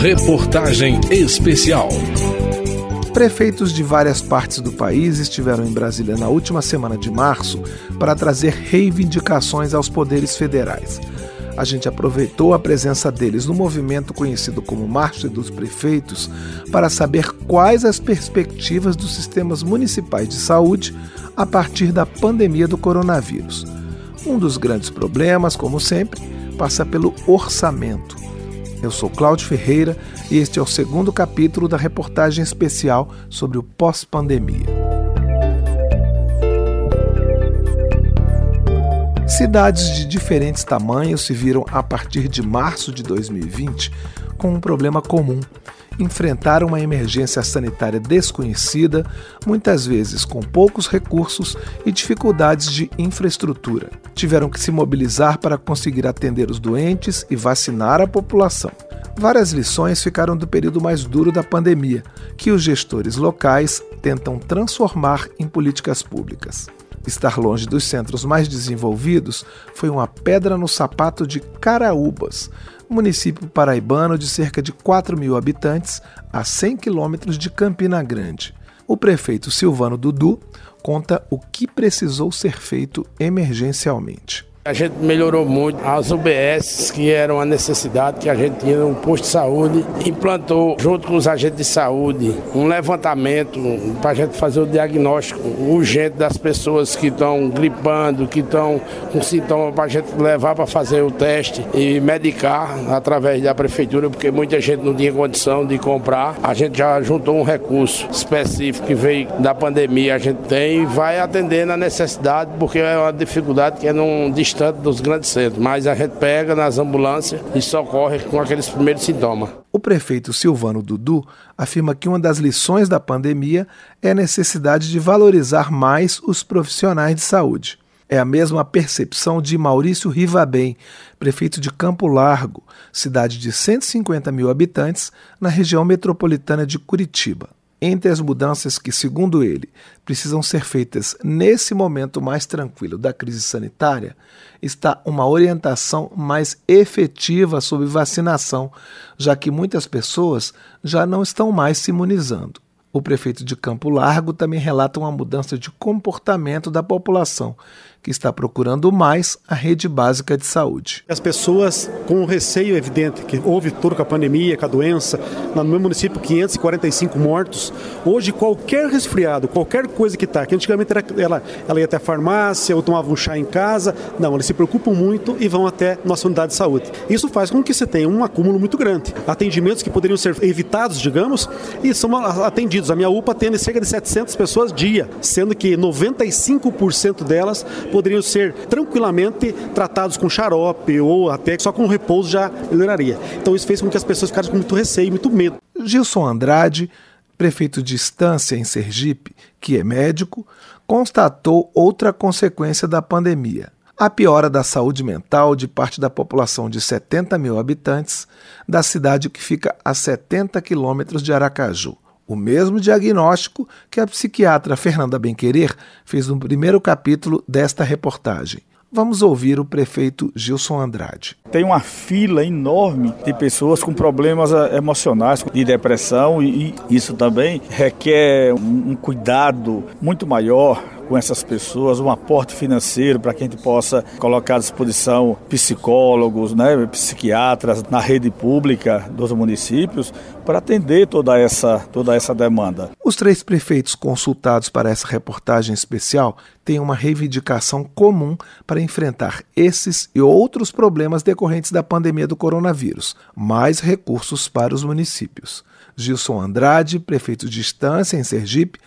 Reportagem Especial. Prefeitos de várias partes do país estiveram em Brasília na última semana de março para trazer reivindicações aos poderes federais. A gente aproveitou a presença deles no movimento conhecido como Marcha dos Prefeitos para saber quais as perspectivas dos sistemas municipais de saúde a partir da pandemia do coronavírus. Um dos grandes problemas, como sempre, passa pelo orçamento. Eu sou Cláudio Ferreira e este é o segundo capítulo da reportagem especial sobre o pós-pandemia. Cidades de diferentes tamanhos se viram, a partir de março de 2020, com um problema comum: enfrentar uma emergência sanitária desconhecida, muitas vezes com poucos recursos e dificuldades de infraestrutura. Tiveram que se mobilizar para conseguir atender os doentes e vacinar a população. Várias lições ficaram do período mais duro da pandemia, que os gestores locais tentam transformar em políticas públicas. Estar longe dos centros mais desenvolvidos foi uma pedra no sapato de Caraúbas, município paraibano de cerca de 4 mil habitantes, a 100 quilômetros de Campina Grande. O prefeito Silvano Dudu conta o que precisou ser feito emergencialmente. A gente melhorou muito as UBS, que eram a necessidade que a gente tinha no posto de saúde, implantou, junto com os agentes de saúde, um levantamento para a gente fazer o diagnóstico urgente das pessoas que estão gripando, que estão com sintomas, para a gente levar para fazer o teste e medicar através da prefeitura, porque muita gente não tinha condição de comprar. A gente já juntou um recurso específico que veio da pandemia, a gente tem e vai atendendo a necessidade, porque é uma dificuldade que é num dos grandes centros, mas a gente pega nas ambulâncias e socorre com aqueles primeiros sintomas. O prefeito Silvano Dudu afirma que uma das lições da pandemia é a necessidade de valorizar mais os profissionais de saúde. É a mesma percepção de Maurício Rivabem, prefeito de Campo Largo, cidade de 150 mil habitantes, na região metropolitana de Curitiba. Entre as mudanças que, segundo ele, precisam ser feitas nesse momento mais tranquilo da crise sanitária, está uma orientação mais efetiva sobre vacinação, já que muitas pessoas já não estão mais se imunizando. O prefeito de Campo Largo também relata uma mudança de comportamento da população, que está procurando mais a rede básica de saúde. As pessoas com o receio evidente que houve tudo com a pandemia, com a doença, no meu município 545 mortos. Hoje qualquer resfriado, qualquer coisa que está, que antigamente era, ela, ela ia até a farmácia ou tomava um chá em casa, não, eles se preocupam muito e vão até nossa unidade de saúde. Isso faz com que você tenha um acúmulo muito grande. Atendimentos que poderiam ser evitados, digamos, e são atendidos. A minha UPA atende cerca de 700 pessoas dia, sendo que 95% delas poderiam ser tranquilamente tratados com xarope ou até só com repouso já melhoraria. Então isso fez com que as pessoas ficassem com muito receio, muito medo. Gilson Andrade, prefeito de Estância em Sergipe, que é médico, constatou outra consequência da pandemia. A piora da saúde mental de parte da população de 70 mil habitantes da cidade que fica a 70 quilômetros de Aracaju. O mesmo diagnóstico que a psiquiatra Fernanda Benquerer fez no primeiro capítulo desta reportagem. Vamos ouvir o prefeito Gilson Andrade. Tem uma fila enorme de pessoas com problemas eh, emocionais, de depressão, e isso também requer um cuidado muito maior com essas pessoas, um aporte financeiro para que a gente possa colocar à disposição psicólogos, né, psiquiatras na rede pública dos municípios para atender toda essa, toda essa demanda. Os três prefeitos consultados para essa reportagem especial têm uma reivindicação comum para enfrentar esses e outros problemas decorrentes da pandemia do coronavírus: mais recursos para os municípios. Gilson Andrade, prefeito de Estância, em Sergipe,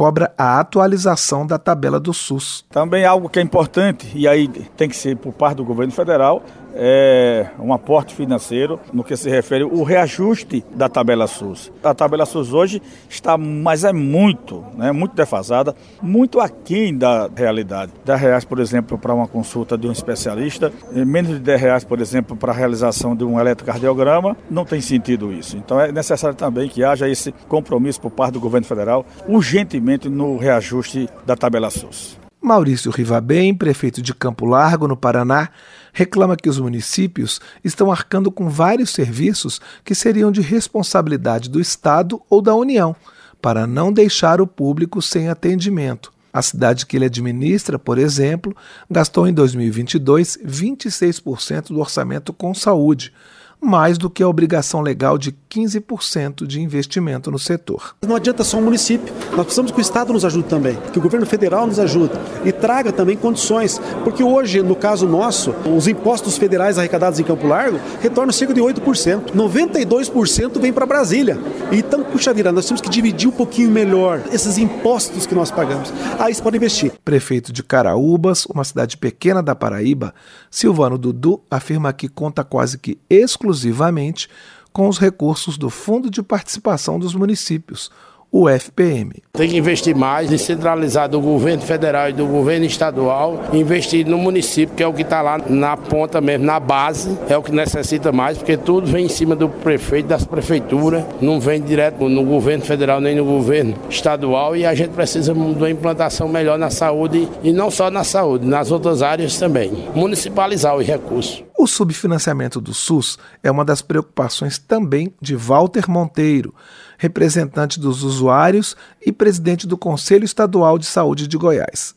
cobra a atualização da tabela do SUS. Também algo que é importante, e aí tem que ser por parte do governo federal, é um aporte financeiro no que se refere o reajuste da tabela SUS. A tabela SUS hoje está, mas é muito, né, muito defasada, muito aquém da realidade. 10 reais, por exemplo, para uma consulta de um especialista, menos de 10 reais, por exemplo, para a realização de um eletrocardiograma, não tem sentido isso. Então é necessário também que haja esse compromisso por parte do governo federal, urgentemente no reajuste da tabela SUS. Maurício Rivabem, prefeito de Campo Largo, no Paraná, reclama que os municípios estão arcando com vários serviços que seriam de responsabilidade do Estado ou da União, para não deixar o público sem atendimento. A cidade que ele administra, por exemplo, gastou em 2022 26% do orçamento com saúde, mais do que a obrigação legal de 15% de investimento no setor. Não adianta só o município, nós precisamos que o Estado nos ajude também, que o governo federal nos ajude e traga também condições, porque hoje, no caso nosso, os impostos federais arrecadados em Campo Largo retornam cerca de 8%. 92% vem para Brasília. Então, puxa vida, nós temos que dividir um pouquinho melhor esses impostos que nós pagamos. Aí você pode investir. Prefeito de Caraúbas, uma cidade pequena da Paraíba, Silvano Dudu afirma que conta quase que exclusivamente com os recursos do Fundo de Participação dos Municípios, o FPM. Tem que investir mais, descentralizar do governo federal e do governo estadual, investir no município, que é o que está lá na ponta mesmo, na base, é o que necessita mais, porque tudo vem em cima do prefeito, das prefeituras, não vem direto no governo federal nem no governo estadual e a gente precisa de uma implantação melhor na saúde e não só na saúde, nas outras áreas também. Municipalizar os recursos. O subfinanciamento do SUS é uma das preocupações também de Walter Monteiro representante dos usuários e presidente do Conselho Estadual de Saúde de Goiás.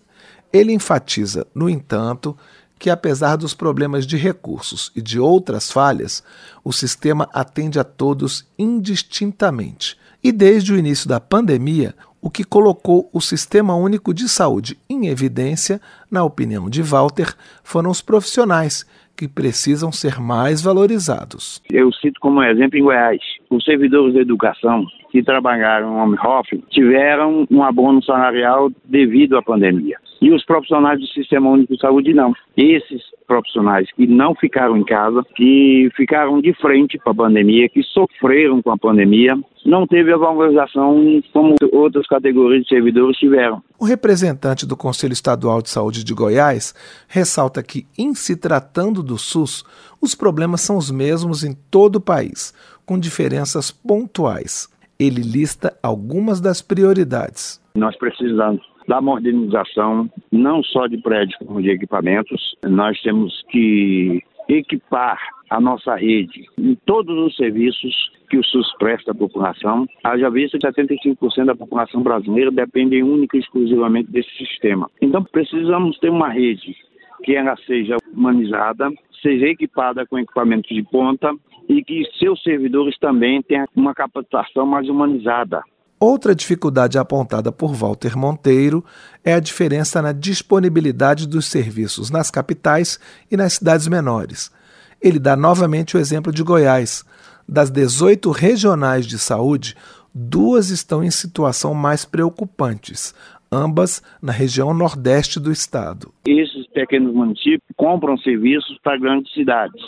Ele enfatiza, no entanto, que apesar dos problemas de recursos e de outras falhas, o sistema atende a todos indistintamente. E desde o início da pandemia, o que colocou o Sistema Único de Saúde em evidência, na opinião de Walter, foram os profissionais que precisam ser mais valorizados. Eu cito como exemplo em Goiás, os servidores da educação que trabalharam home office tiveram um abono salarial devido à pandemia. E os profissionais do Sistema Único de Saúde não. Esses profissionais que não ficaram em casa, que ficaram de frente para a pandemia, que sofreram com a pandemia, não teve a valorização como outras categorias de servidores tiveram. O representante do Conselho Estadual de Saúde de Goiás ressalta que, em se tratando do SUS, os problemas são os mesmos em todo o país, com diferenças pontuais. Ele lista algumas das prioridades. Nós precisamos da modernização, não só de prédios, como de equipamentos. Nós temos que equipar a nossa rede em todos os serviços que o SUS presta à população. Haja vista que 75% da população brasileira depende única e exclusivamente desse sistema. Então precisamos ter uma rede que ela seja humanizada, seja equipada com equipamentos de ponta e que seus servidores também tenham uma capacitação mais humanizada. Outra dificuldade apontada por Walter Monteiro é a diferença na disponibilidade dos serviços nas capitais e nas cidades menores. Ele dá novamente o exemplo de Goiás. Das 18 regionais de saúde, duas estão em situação mais preocupantes, ambas na região nordeste do estado. Esses pequenos municípios compram serviços para grandes cidades.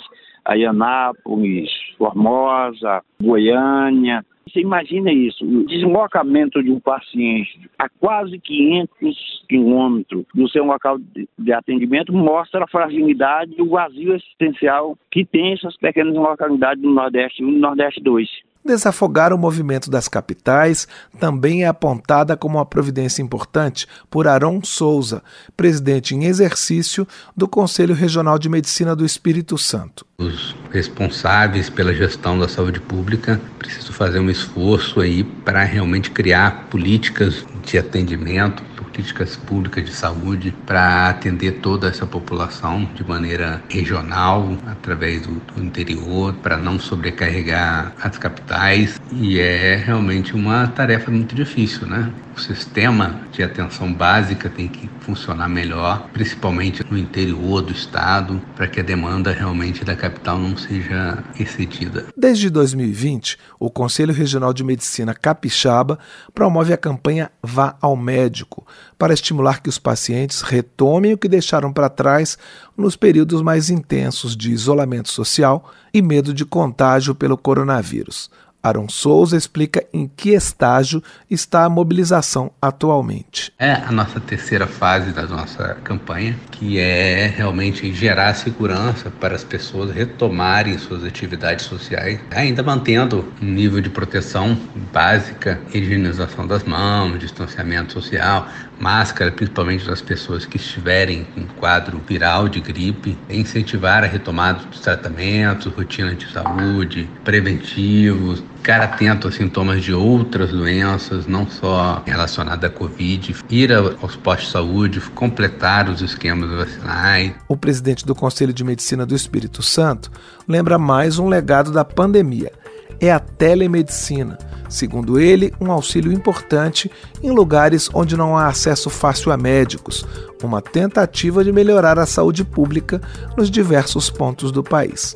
Anápolis, Formosa, Goiânia, você imagina isso, o deslocamento de um paciente a quase 500 quilômetros do seu local de atendimento mostra a fragilidade e o vazio existencial que tem essas pequenas localidades do Nordeste 1 e Nordeste 2. Desafogar o movimento das capitais também é apontada como uma providência importante por Aron Souza, presidente em exercício do Conselho Regional de Medicina do Espírito Santo. Os responsáveis pela gestão da saúde pública precisam fazer um esforço aí para realmente criar políticas de atendimento políticas públicas de saúde para atender toda essa população de maneira regional, através do, do interior, para não sobrecarregar as capitais. E é realmente uma tarefa muito difícil, né? O sistema de atenção básica tem que funcionar melhor, principalmente no interior do estado, para que a demanda realmente da capital não seja excedida. Desde 2020, o Conselho Regional de Medicina Capixaba promove a campanha Vá ao Médico, para estimular que os pacientes retomem o que deixaram para trás nos períodos mais intensos de isolamento social e medo de contágio pelo coronavírus. Aaron Souza explica em que estágio está a mobilização atualmente. É a nossa terceira fase da nossa campanha, que é realmente gerar segurança para as pessoas retomarem suas atividades sociais, ainda mantendo um nível de proteção básica, higienização das mãos, distanciamento social, máscara, principalmente das pessoas que estiverem em quadro viral de gripe, incentivar a retomada dos tratamentos, rotina de saúde, preventivos, ficar atento a sintomas de outras doenças, não só relacionadas à Covid, ir aos postos de saúde, completar os esquemas vacinais. O presidente do Conselho de Medicina do Espírito Santo lembra mais um legado da pandemia é a telemedicina. Segundo ele, um auxílio importante em lugares onde não há acesso fácil a médicos, uma tentativa de melhorar a saúde pública nos diversos pontos do país.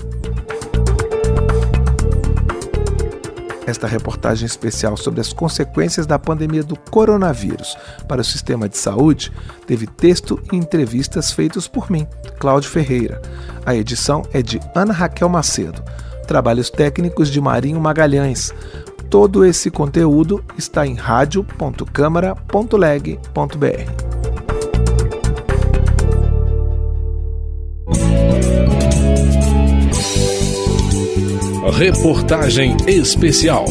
Esta reportagem especial sobre as consequências da pandemia do coronavírus para o sistema de saúde teve texto e entrevistas feitos por mim, Cláudio Ferreira. A edição é de Ana Raquel Macedo trabalhos técnicos de Marinho Magalhães. Todo esse conteúdo está em radio.câmara.leg.br. Reportagem especial.